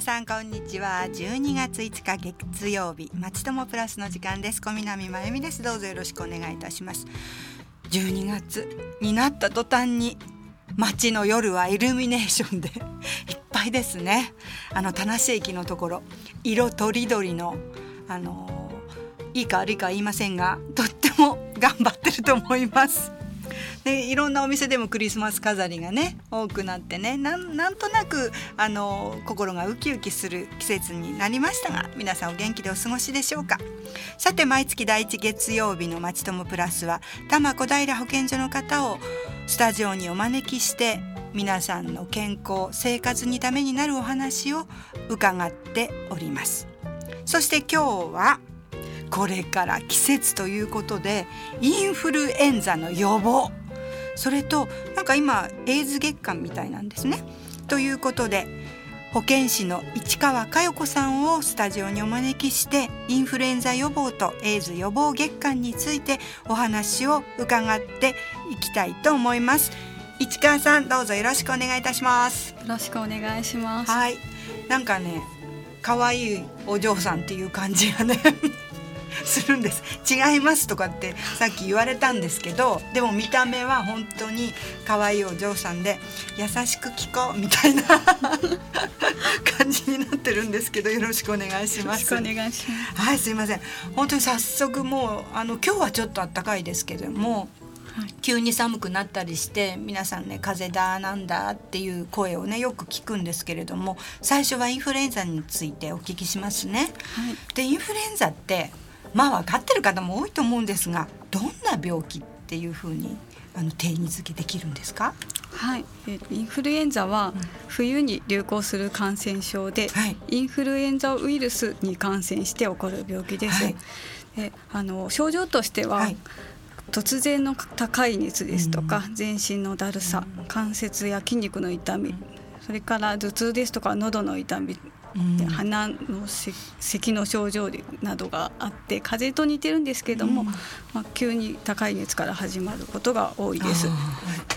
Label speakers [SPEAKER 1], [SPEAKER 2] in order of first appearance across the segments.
[SPEAKER 1] 皆さんこんにちは。12月5日月曜日。まちともプラスの時間です。小南真由美です。どうぞよろしくお願いいたします。12月になった途端に街の夜はイルミネーションで いっぱいですね。あの田無駅のところ。色とりどりのあのいいか悪いか言いませんがとっても頑張ってると思います。でいろんなお店でもクリスマス飾りがね多くなってねなんとなくあの心がウキウキする季節になりましたが皆さんお元気でお過ごしでしょうか。さて毎月第1月曜日の「まちともプラスは」多摩小平保健所の方をスタジオにお招きして皆さんの健康生活にためになるお話を伺っております。そして今日はこれから季節ということでインフルエンザの予防それとなんか今エイズ月間みたいなんですね。ということで保健師の市川佳代子さんをスタジオにお招きしてインフルエンザ予防とエイズ予防月間についてお話を伺っていきたいと思います。市川さんどうぞよろしくお願いいたします。よ
[SPEAKER 2] ろしくお願いします。
[SPEAKER 1] はい、なんかね可愛いお嬢さんっていう感じがねするんです違いますとかってさっき言われたんですけどでも見た目は本当に可愛いお嬢さんで優しく聞こうみたいな 感じになってるんですけどよろしくお願いします。
[SPEAKER 2] お願いしま
[SPEAKER 1] す。はいすいません本当に早速もうあの今日はちょっと暖かいですけども。はい、急に寒くなったりして皆さんね風邪だなんだっていう声をねよく聞くんですけれども最初はインフルエンザについてお聞きしますね。はい、でインフルエンザってまあ分かってる方も多いと思うんですがどんな病気っていうふうにあの定義づけできるんですか？
[SPEAKER 2] はい、えインフルエンザは冬に流行する感染症で、はい、インフルエンザウイルスに感染して起こる病気です。はい、であの症状としては、はい、突然の高い熱ですとか、うん、全身のだるさ、うん、関節や筋肉の痛み、それから頭痛ですとか喉の痛みで鼻の咳の症状などがあって風邪と似てるんですけども、うん、まあ、急に高い熱から始まることが多いです。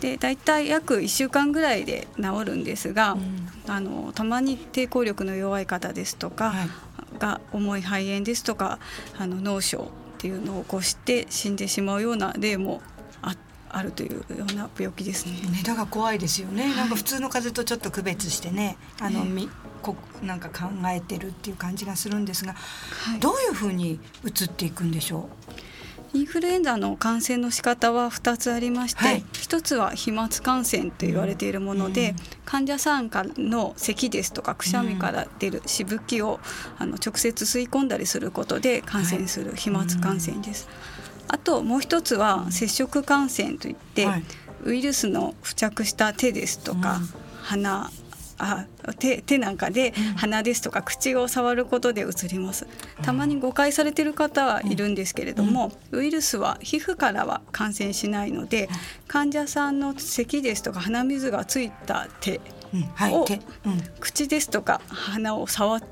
[SPEAKER 2] で大体約1週間ぐらいで治るんですが、うん、あのたまに抵抗力の弱い方ですとか、はい、が重い肺炎ですとかあの脳症っていうのを起こして死んでしまうような例もあるというような病気ですね。
[SPEAKER 1] ねだから怖いですよね。はい、なんか普通の風邪とちょっと区別してね、あの、みこなんか考えてるっていう感じがするんですが、はい、どういうふうに移っていくんでしょ
[SPEAKER 2] う？インフルエンザの感染の仕方は2つありまして、はい、1つは飛沫感染と言われているもので、うん、患者さんからの咳ですとかくしゃみから出るしぶきをあの直接吸い込んだりすることで感染する飛沫感染です。あともう一つは接触感染といって、はい、ウイルスの付着した手ですとか、うん、鼻あ手手なんかで鼻ですとか口を触ることでうつります。たまに誤解されてる方はいるんですけれども、ウイルスは皮膚からは感染しないので患者さんの咳ですとか鼻水がついた手を、口ですとか鼻を触っ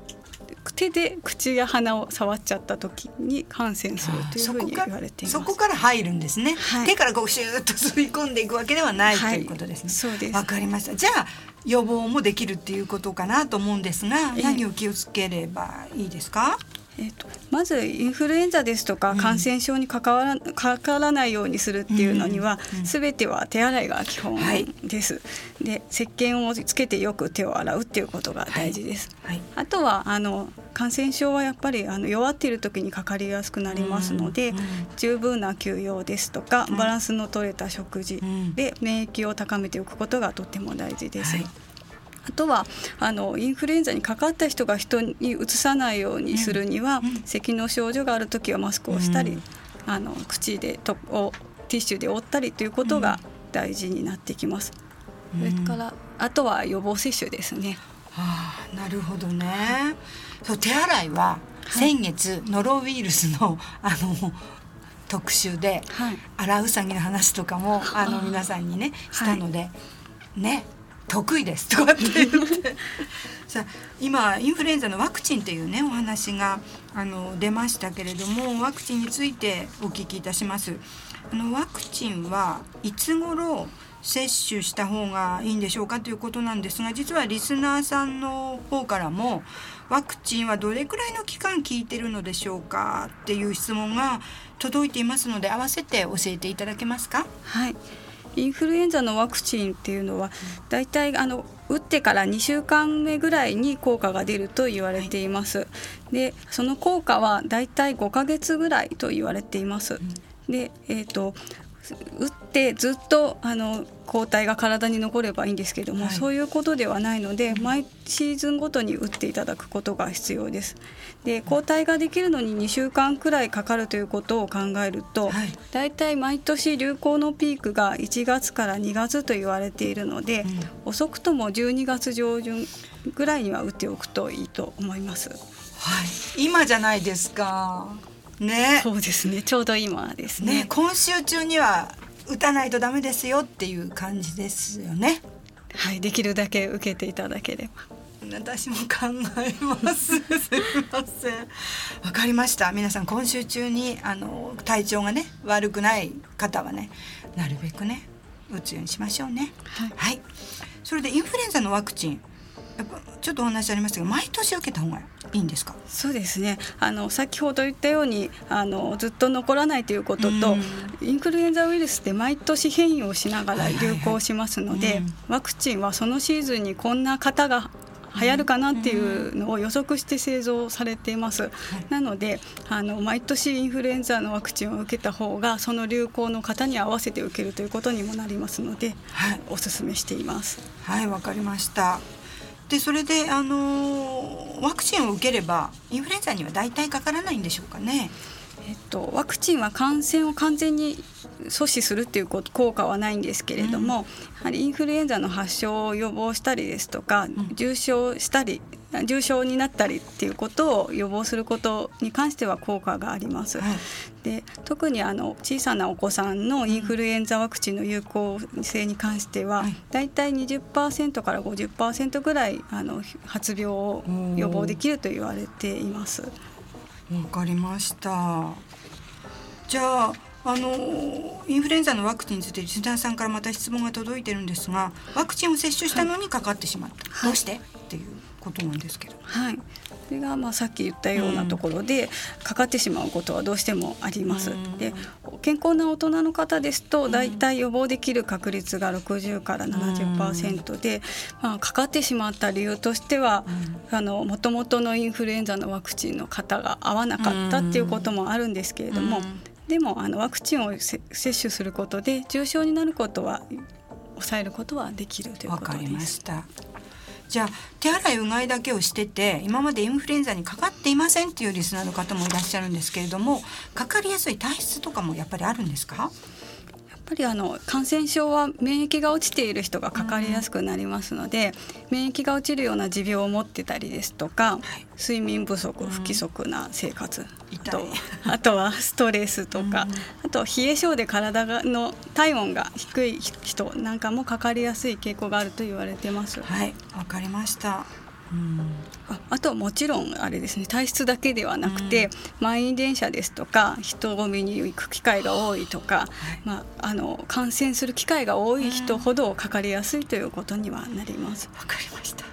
[SPEAKER 2] 手で口や鼻を触っちゃった時に感染するというふうに言われています。
[SPEAKER 1] そこから入るんですね、はい、手からこうシューッと吸い込んでいくわけではない、はい、ということですね。
[SPEAKER 2] そうです。
[SPEAKER 1] わかりました。じゃあ予防もできるっていうことかなと思うんですが、何を気をつければいいですか？
[SPEAKER 2] えーと、まずインフルエンザですとか感染症にかから,、かからないようにするっていうのには、すべては手洗いが基本です。はい、で石鹸をつけてよく手を洗うっていうことが大事です。はい。はい、あとはあの感染症はやっぱりあの弱っている時にかかりやすくなりますので、十分な休養ですとかバランスの取れた食事で免疫を高めておくことがとても大事です。あとはあのインフルエンザにかかった人が人にうつさないようにするには、うん、咳の症状がある時はマスクをしたり、うん、あの口でとをティッシュで覆ったりということが大事になってきます。それからあとは予防接種ですね。
[SPEAKER 1] はあ、なるほどね。そう手洗いは先月、ノロウイルスのあの特集で、はい、荒うさぎの話とかもあの皆さんにねしたので、はい、ね得意です」とかって言って。さ今インフルエンザのワクチンっていうねお話があの出ましたけれどもワクチンについてお聞きいたします。あのワクチンはいつ頃接種した方がいいんでしょうかということなんですが実はリスナーさんの方からもワクチンはどれくらいの期間効いてるのでしょうかっていう質問が届いていますので合わせて教えていただけますか？
[SPEAKER 2] はい。インフルエンザのワクチンっていうのはだいたいあの打ってから2週間目ぐらいに効果が出ると言われています。はい、でその効果はだいたい5ヶ月ぐらいと言われています。で、えーと打ってずっとあの抗体が体に残ればいいんですけども、はい、そういうことではないので毎シーズンごとに打っていただくことが必要です。で抗体ができるのに2週間くらいかかるということを考えると、はい、だいたい毎年流行のピークが1月から2月と言われているので、うん、遅くとも12月上旬ぐらいには打っておくといいと思います。
[SPEAKER 1] はい、今じゃないですか。ね、
[SPEAKER 2] そうですね。ちょうど今ですね。
[SPEAKER 1] ね今週中には打たないとダメですよっていう感じですよね。
[SPEAKER 2] はい、できるだけ受けていただければ。
[SPEAKER 1] 私も考えます。すみません。わかりました。皆さん今週中にあの体調がね悪くない方はねなるべくね打つようにしましょうね。はい。はい、それでインフルエンザのワクチンやっぱちょっとお話ありましたが毎年受けた方がいいんですか？
[SPEAKER 2] そうですね。あの先ほど言ったようにあのずっと残らないということと、インフルエンザウイルスって毎年変異をしながら流行しますので、ワクチンはそのシーズンにこんな方が流行るかなっていうのを予測して製造されています、なのであの毎年インフルエンザのワクチンを受けた方がその流行の方に合わせて受けるということにもなりますので、はい、お勧めしています。
[SPEAKER 1] はいわかりましたでそれであのワクチンを受ければインフルエンザには大体かからないんでしょうかね。
[SPEAKER 2] えっと、ワクチンは感染を完全に阻止するっていう効果はないんですけれども、うん、やはりインフルエンザの発症を予防したりですとか、うん、重症したり重症になったりっていうことを予防することに関しては効果があります。はい、で特にあの小さなお子さんのインフルエンザワクチンの有効性に関しては、はい、だいたい20%から50%ぐらいあの発病を予防できると言われています。わ
[SPEAKER 1] かりました。じゃああのインフルエンザのワクチンについてリスナーさんからまた質問が届いてるんですがワクチンを接種したのにかかってしまった、はい、どうして？っていうことなんですけど。
[SPEAKER 2] はい。それがまあさっき言ったようなところでかかってしまうことはどうしてもあります。で健康な大人の方ですと大体予防できる確率が60から70%で、まあ、かかってしまった理由としてはもともとのインフルエンザのワクチンの型が合わなかったっていうこともあるんですけれども。でもあのワクチンを接種することで重症になることは抑えることはできるということです。わかりました
[SPEAKER 1] じゃあ手洗いうがいだけをしてて今までインフルエンザにかかっていませんっていうリスナーの方もいらっしゃるんですけれどもかかりやすい体質とかもやっぱりあるんですか？
[SPEAKER 2] ぱりあの感染症は免疫が落ちている人がかかりやすくなりますので、うん、免疫が落ちるような持病を持ってたりですとか、はい、睡眠不足不規則な生活、うん、とあとはストレスとか、うん、あと冷え性で体がの体温が低い人なんかもかかりやすい傾向があると言われてます。
[SPEAKER 1] はいわかりました
[SPEAKER 2] ああとはもちろんあれですね。体質だけではなくて、うん、満員電車ですとか人混みに行く機会が多いとか、はい、まあ、あの感染する機会が多い人ほどかかりやすいということにはなります。
[SPEAKER 1] わかりました。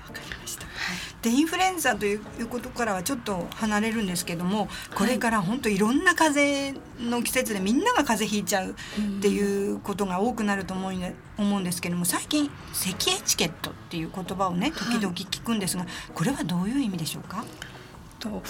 [SPEAKER 1] でインフルエンザということからはちょっと離れるんですけどもこれから本当いろんな風邪の季節でみんなが風邪ひいちゃうっていうことが多くなると思う思うんですけども最近咳エチケットっていう言葉をね時々聞くんですが、これはどういう意味でしょうか？
[SPEAKER 2] と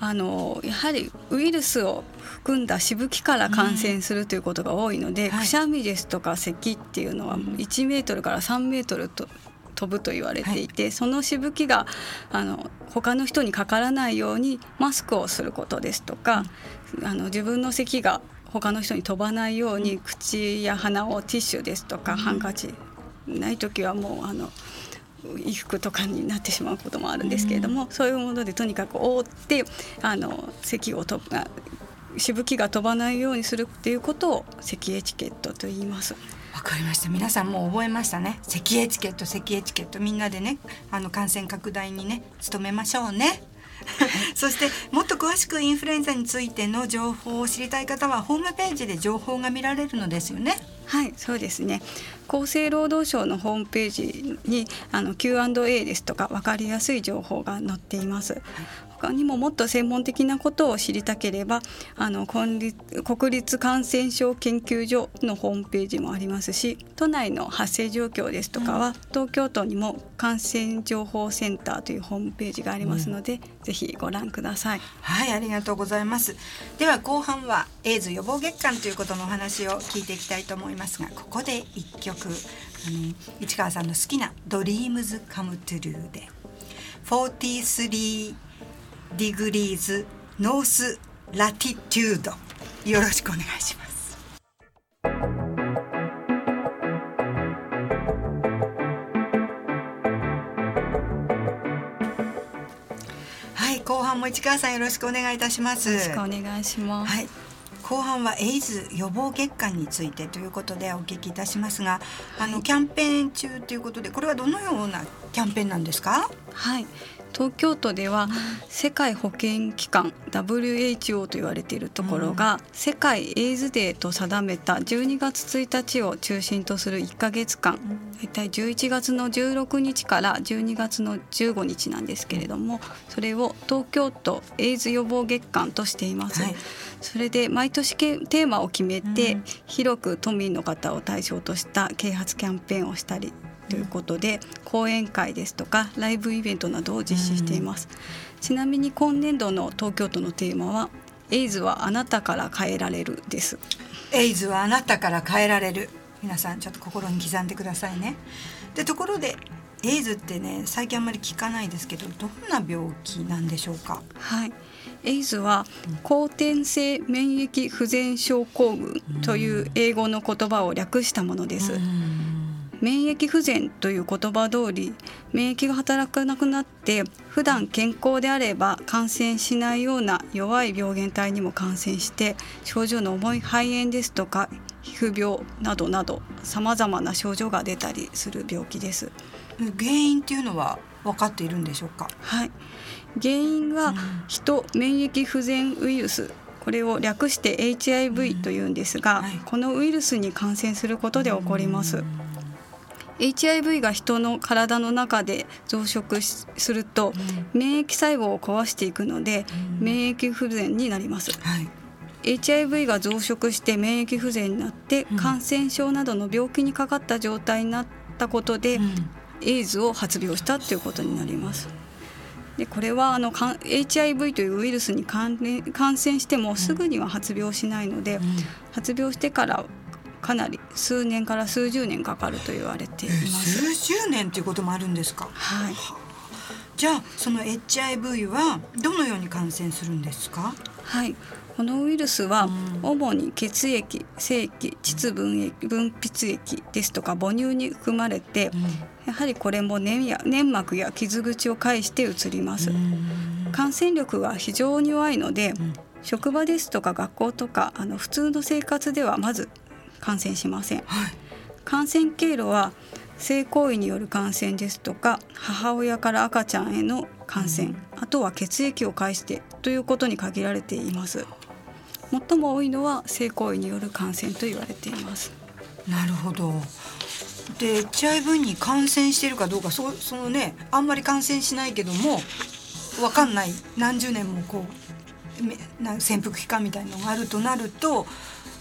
[SPEAKER 2] あのやはりウイルスを含んだしぶきから感染するということが多いので、うんはい、くしゃみですとか咳っていうのは1メートルから3メートルと飛ぶと言われていて、はい、そのしぶきがあの他の人にかからないようにマスクをすることですとか、うん、あの自分の咳が他の人に飛ばないように、口や鼻をティッシュですとか、うん、ハンカチない時はもうあの衣服とかになってしまうこともあるんですけれども、うん、そういうものでとにかく覆ってあの咳を飛ぶしぶきが飛ばないようにするっていうことを咳エチケットと言います。
[SPEAKER 1] わかりました。皆さんもう覚えましたね。咳エチケット咳エチケットみんなでねあの感染拡大にね努めましょうね そしてもっと詳しくインフルエンザについての情報を知りたい方はホームページで情報が見られるのですよね。
[SPEAKER 2] はいそうですね厚生労働省のホームページにあの Q&A ですとか分かりやすい情報が載っています。他にももっと専門的なことを知りたければあの国立感染症研究所のホームページもありますし都内の発生状況ですとかは、うん、東京都にも感染情報センターというホームページがありますので、うん、ぜひご覧ください。
[SPEAKER 1] はいありがとうございます。では後半はエイズ予防月間ということのお話を聞いていきたいと思いますがここで一曲。あの市川さんの好きな「Dreams Come True」で43 degrees north latitude よろしくお願いします。はい後半も市川さんよろしくお願いいたします。
[SPEAKER 2] よろしくお願いします。
[SPEAKER 1] はい後半はエイズ予防月間についてということでお聞きいたしますが、はい、あのキャンペーン中ということでこれはどのようなキャンペーンなんですか？
[SPEAKER 2] はい東京都では世界保健機関 WHO と言われているところが、世界エイズデーと定めた12月1日を中心とする1か月間大体11月の16日から12月の15日なんですけれどもそれを東京都エイズ予防月間としています。はい、それで毎年テーマを決めて、広く都民の方を対象とした啓発キャンペーンをしたりということで講演会ですとかライブイベントなどを実施しています、うん、ちなみに今年度の東京都のテーマはエイズはあなたから変えられるです。
[SPEAKER 1] エイズはあなたから変えられる。皆さんちょっと心に刻んでくださいね。でところでエイズってね最近あんまり聞かないですけどどんな病気なんでしょうか？
[SPEAKER 2] はい。エイズは後天性免疫不全症候群という英語の言葉を略したものです。うん免疫不全という言葉通り免疫が働かなくなって普段健康であれば感染しないような弱い病原体にも感染して症状の重い肺炎ですとか皮膚病などなどさまざまな症状が出たりする病気です。
[SPEAKER 1] 原因っていうのは分かっているんでしょうか？
[SPEAKER 2] はい、原因は人免疫不全ウイルスこれを略して HIV というんですが、うんはい、このウイルスに感染することで起こります。HIV が人の体の中で増殖すると、免疫細胞を壊していくので、免疫不全になります。はい。HIV が増殖して免疫不全になって感染症などの病気にかかった状態になったことで、エイズを発病したということになります。でこれはあの HIV というウイルスに感染してもすぐには発病しないので、発病してからかなり数年から数十年かかると言われています。
[SPEAKER 1] 数十年ということもあるんですか？
[SPEAKER 2] はい。
[SPEAKER 1] じゃあその HIV はどのように感染するんですか？
[SPEAKER 2] はい。このウイルスは主に血液、精液、膣分液分泌液ですとか母乳に含まれて、やはりこれも粘や粘膜や傷口を介して移ります。感染力が非常に弱いので、職場ですとか学校とかあの普通の生活ではまず感染しません、はい、感染経路は性行為による感染ですとか母親から赤ちゃんへの感染、うん、あとは血液を介してということに限られています。最も多いのは性行為による感染と言われています。
[SPEAKER 1] なるほど。で HIV に感染しているかどうかそそのねあんまり感染しないけども分かんない。何十年もこう潜伏期間みたいのがあるとなると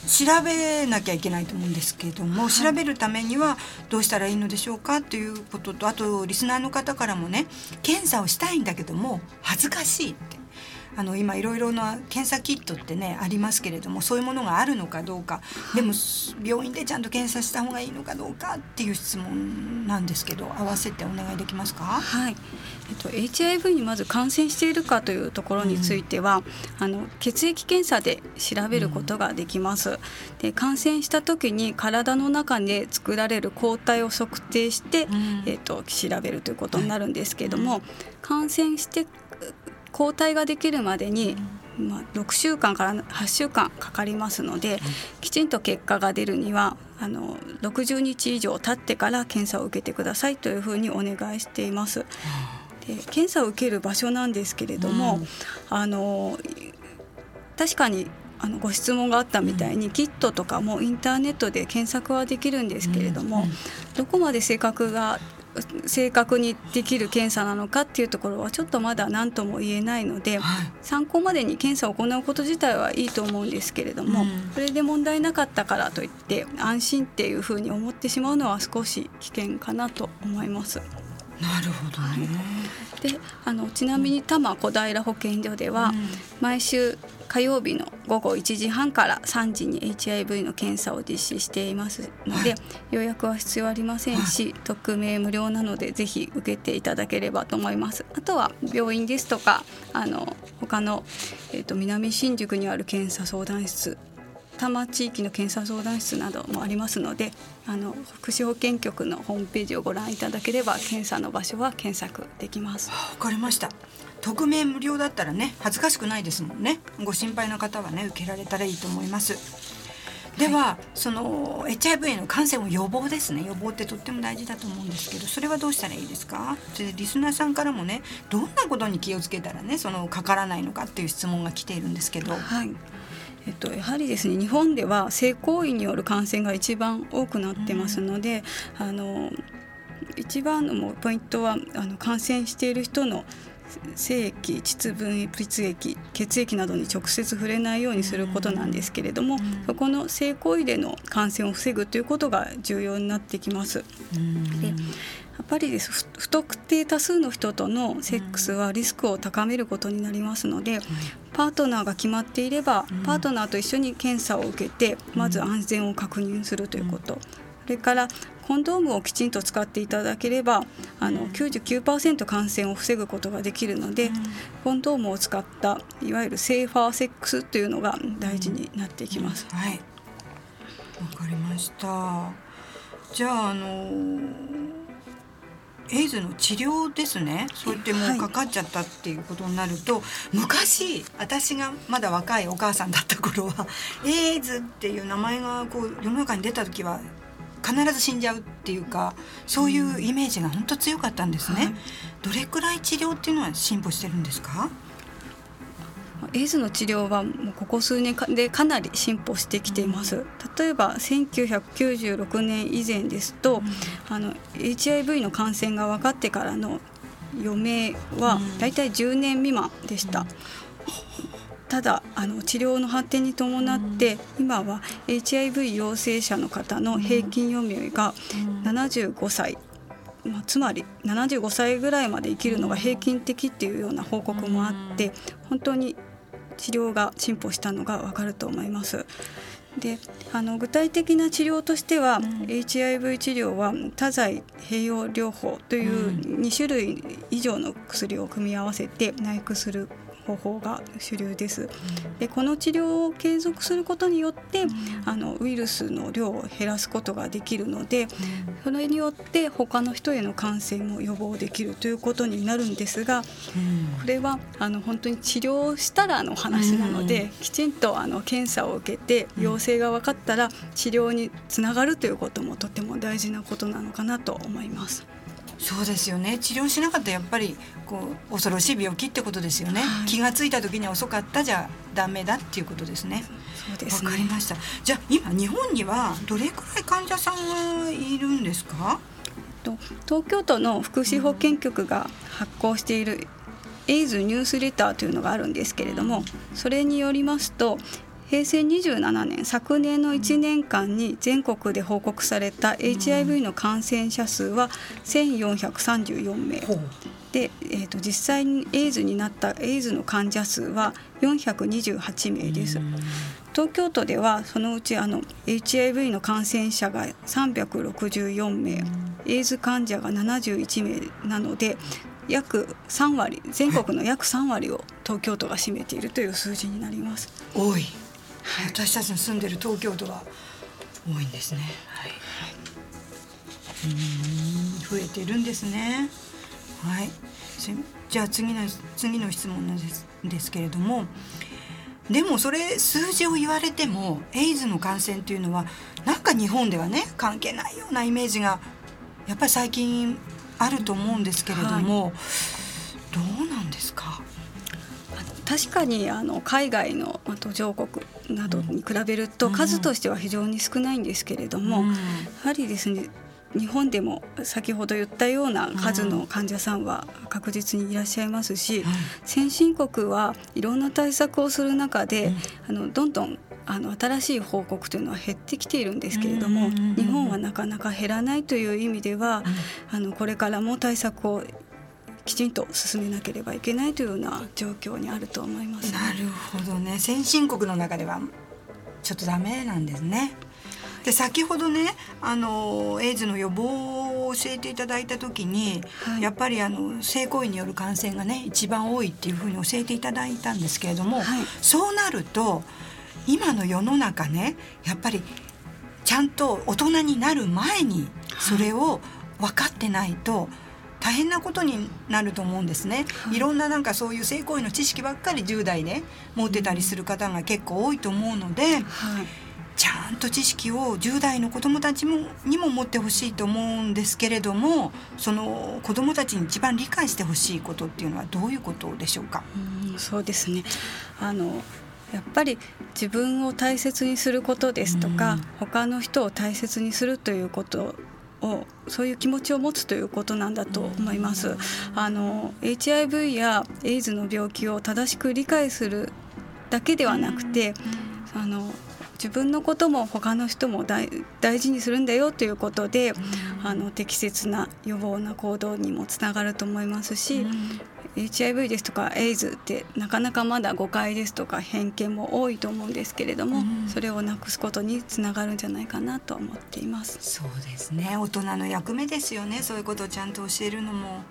[SPEAKER 1] 調べなきゃいけないと思うんですけれども、はい、調べるためにはどうしたらいいのでしょうかということとあとリスナーの方からもね検査をしたいんだけども恥ずかしいってあの今いろいろな検査キットってねありますけれどもそういうものがあるのかどうか、でも病院でちゃんと検査した方がいいのかどうかっていう質問なんですけど合わせてお願いできますか？
[SPEAKER 2] はい。えっと、HIV にまず感染しているかというところについては、うん、あの血液検査で調べることができます。うん、で感染した時に体の中で作られる抗体を測定して、うん、えっと、調べるということになるんですけれども、感染して抗体ができるまでに、まあ、6週間から8週間かかりますので、きちんと結果が出るにはあの60日以上経ってから検査を受けてくださいというふうにお願いしています。で検査を受ける場所なんですけれども、うん、あの確かにあのご質問があったみたいに、キットとかもインターネットで検索はできるんですけれども、どこまで正確が正確にできる検査なのかっていうところはちょっとまだ何とも言えないので、はい、参考までに検査を行うこと自体はいいと思うんですけれども、うん、それで問題なかったからといって安心っていうふうに思ってしまうのは少し危険かなと思います。
[SPEAKER 1] なるほどね、
[SPEAKER 2] であのちなみに多摩小平保健所では、毎週火曜日の午後1時半から3時に HIV の検査を実施しています。ので、はい、予約は必要ありませんし、はい、匿名無料なのでぜひ受けていただければと思います。あとは病院ですとかあの他の、えーと、南新宿にある検査相談室多摩地域の検査相談室などもありますのであの福祉保健局のホームページをご覧いただければ検査の場所は検索できます。
[SPEAKER 1] わかりました。匿名無料だったらね恥ずかしくないですもんね。ご心配な方はね受けられたらいいと思います。では、はい、その HIV への感染を予防ですね。予防ってとっても大事だと思うんですけどそれはどうしたらいいですか？でリスナーさんからもねどんなことに気をつけたらねそのかからないのかっていう質問が来ているんですけど。
[SPEAKER 2] はいえっと、やはりですね日本では性行為による感染が一番多くなってますので、うん、あの一番のポイントはあの感染している人の精液膣分泌液血液などに直接触れないようにすることなんですけれども、うん、そこの性行為での感染を防ぐということが重要になってきます。うん、でやっぱりです不特定多数の人とのセックスはリスクを高めることになりますので、パートナーが決まっていれば、パートナーと一緒に検査を受けてまず安全を確認するということ、それからコンドームをきちんと使っていただければあの99%感染を防ぐことができるので、うん、コンドームを使ったいわゆるセーファーセックスというのが大事になってきます。
[SPEAKER 1] うん、はい。わかりました。じゃああのエイズの治療ですね。そうやってもうかかっちゃったっていうことになると、はい、昔私がまだ若いお母さんだった頃はエイズっていう名前がこう世の中に出た時は必ず死んじゃうっていうかそういうイメージが本当強かったんですね、はい、どれくらい治療っていうのは進歩してるんですか？
[SPEAKER 2] エイズの治療はもうここ数年でかなり進歩してきています。例えば1996年以前ですと、うん、あの HIV の感染が分かってからの余命はだいたい10年未満でした。うんただあの治療の発展に伴って、今は HIV 陽性者の方の平均余命が75歳、まあ、つまり75歳ぐらいまで生きるのが平均的っていうような報告もあって本当に治療が進歩したのがわかると思います。であの具体的な治療としては、うん、HIV 治療は多剤併用療法という2種類以上の薬を組み合わせて内服する方法が主流です。でこの治療を継続することによって、あのウイルスの量を減らすことができるので、それによって他の人への感染も予防できるということになるんですが、これはあの本当に治療したらの話なので、きちんとあの検査を受けて陽性が分かったら治療につながるということもとても大事なことなのかなと思います。
[SPEAKER 1] そうですよね。治療しなかったらやっぱりこう恐ろしい病気ってことですよね、はい、気が付いた時に遅かったじゃダメだっていうことですね。
[SPEAKER 2] そうです、
[SPEAKER 1] ね、かりました。じゃあ今日本にはどれくらい患者さんがいるんですか？
[SPEAKER 2] 東京都の福祉保健局が発行しているエイズニュースレターというのがあるんですけれどもそれによりますと平成27年昨年の1年間に全国で報告された HIV の感染者数は1434名。で、えーと、実際にエイズになったエイズの患者数は428名です。東京都ではそのうちあの HIV の感染者が364名。エイズ患者が71名なので約3割全国の約3割を東京都が占めているという数字になります。
[SPEAKER 1] 多いはい、私たちの住んでる東京都は多いんですね。はい、うん増えているんですね。はい。じゃあ次の次の質問なんですですけれども。でもそれ数字を言われてもエイズの感染というのはなんか日本ではね関係ないようなイメージがやっぱり最近あると思うんですけれども、はい
[SPEAKER 2] 確かにあの海外の途上国などに比べると数としては非常に少ないんですけれども、うん、やはりですね日本でも先ほど言ったような数の患者さんは確実にいらっしゃいますし、うん、先進国はいろんな対策をする中で、うん、あのどんどんあの新しい報告というのは減ってきているんですけれども、日本はなかなか減らないという意味では、あのこれからも対策をきちんと進めなければいけないというような状況にあると思います、
[SPEAKER 1] ね、なるほどね。先進国の中ではちょっとダメなんですね。で先ほどねあのエイズの予防を教えていただいた時に、はい、やっぱりあの性行為による感染がね一番多いっていうふうに教えていただいたんですけれども、はい、そうなると今の世の中ねやっぱりちゃんと大人になる前にそれを分かってないと、はい大変なことになると思うんですね、はい、いろんななんかそういう性行為の知識ばっかり10代で持ってたりする方が結構多いと思うので、はい、ちゃんと知識を10代の子どもたちもにも持ってほしいと思うんですけれどもその子どもたちに一番理解してほしいことっていうのはどういうことでしょうか？
[SPEAKER 2] うそうですね。あのやっぱり自分を大切にすることですとか、うん、他の人を大切にするということをそういう気持ちを持つということなんだと思います。あの HIV やエイズの病気を正しく理解するだけではなくて、あの自分のことも他の人も大事にするんだよということで、あの適切な予防な行動にもつながると思いますし、HIV ですとかエイズってなかなかまだ誤解ですとか偏見も多いと思うんですけれども、うん、それをなくすことにつながるんじゃないかなと思っています。
[SPEAKER 1] そうですね。大人の役目ですよね。そういうことをちゃんと教えるのも。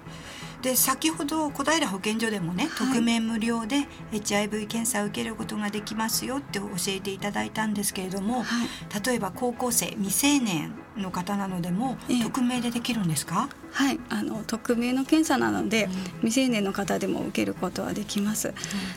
[SPEAKER 1] で先ほど小平保健所でもね、はい、匿名無料で HIV 検査を受けることができますよって教えていただいたんですけれども、はい、例えば高校生未成年の方なのでも、匿名でできるんですか？
[SPEAKER 2] はいあの匿名の検査なので、うん、未成年の方でも受けることはできます、うん、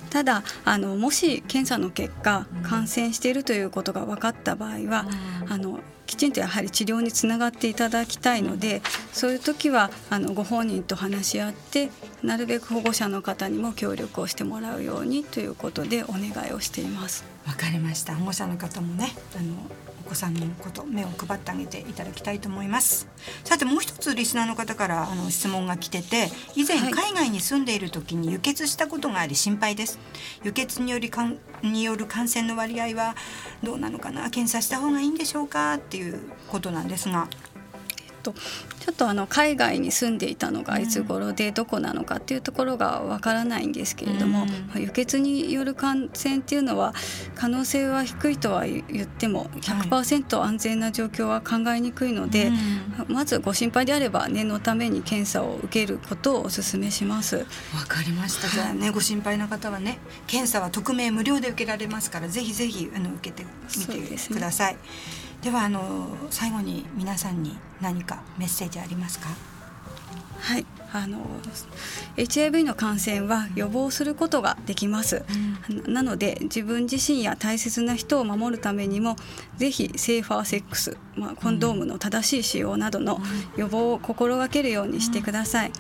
[SPEAKER 2] ただあのもし検査の結果、感染しているということが分かった場合は、あのきちんとやはり治療につながっていただきたいのでそういう時はあのご本人と話し合ってなるべく保護者の方にも協力をしてもらうようにということでお願いをしています。
[SPEAKER 1] わかりました。保護者の方もねあのお子さんのこと目を配ってあげていただきたいと思います。さてもう一つリスナーの方からあの質問が来てて以前海外に住んでいる時に輸血したことがあり心配です、輸血によりかんによる感染の割合はどうなのかな？検査した方がいいんでしょうか？っていうことなんですが
[SPEAKER 2] とちょっとあの海外に住んでいたのがいつ頃でどこなのかっていうところがわからないんですけれども、うん、輸血による感染っていうのは可能性は低いとは言っても100%安全な状況は考えにくいので、はい、まずご心配であれば念のために検査を受けることをお勧めします。わ
[SPEAKER 1] かりました。じゃあねご心配な方はね検査は匿名無料で受けられますからぜひぜひあの受けてみてください。ではあの最後に皆さんに何かメッセージありますか？
[SPEAKER 2] はい。あの HIV の感染は予防することができます、うん、なので自分自身や大切な人を守るためにもぜひセーファーセックス、まあ、コンドームの正しい使用などの予防を心がけるようにしてください、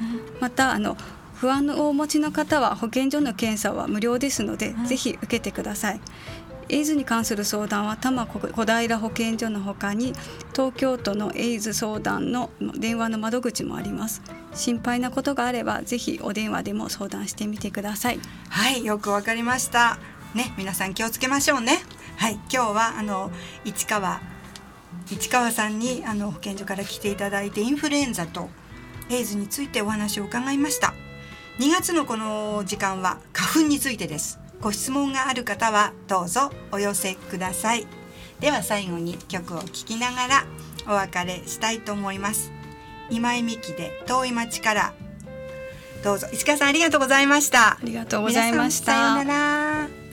[SPEAKER 2] またあの不安をお持ちの方は保健所の検査は無料ですので、ぜひ受けてください。エイズに関する相談は多摩小平保健所のほかに東京都のエイズ相談の電話の窓口もあります。心配なことがあればぜひお電話でも相談してみてください。
[SPEAKER 1] はいよくわかりました。ね皆さん気をつけましょうね。はい今日はあの市川市川さんにあの保健所から来ていただいてインフルエンザとエイズについてお話を伺いました。2月のこの時間は花粉についてです。ご質問がある方はどうぞお寄せください。では最後に曲を聴きながらお別れしたいと思います。今井美樹で遠い町から。どうぞ。石川さんありがとうございました。あ
[SPEAKER 2] りがとうございました。
[SPEAKER 1] さようなら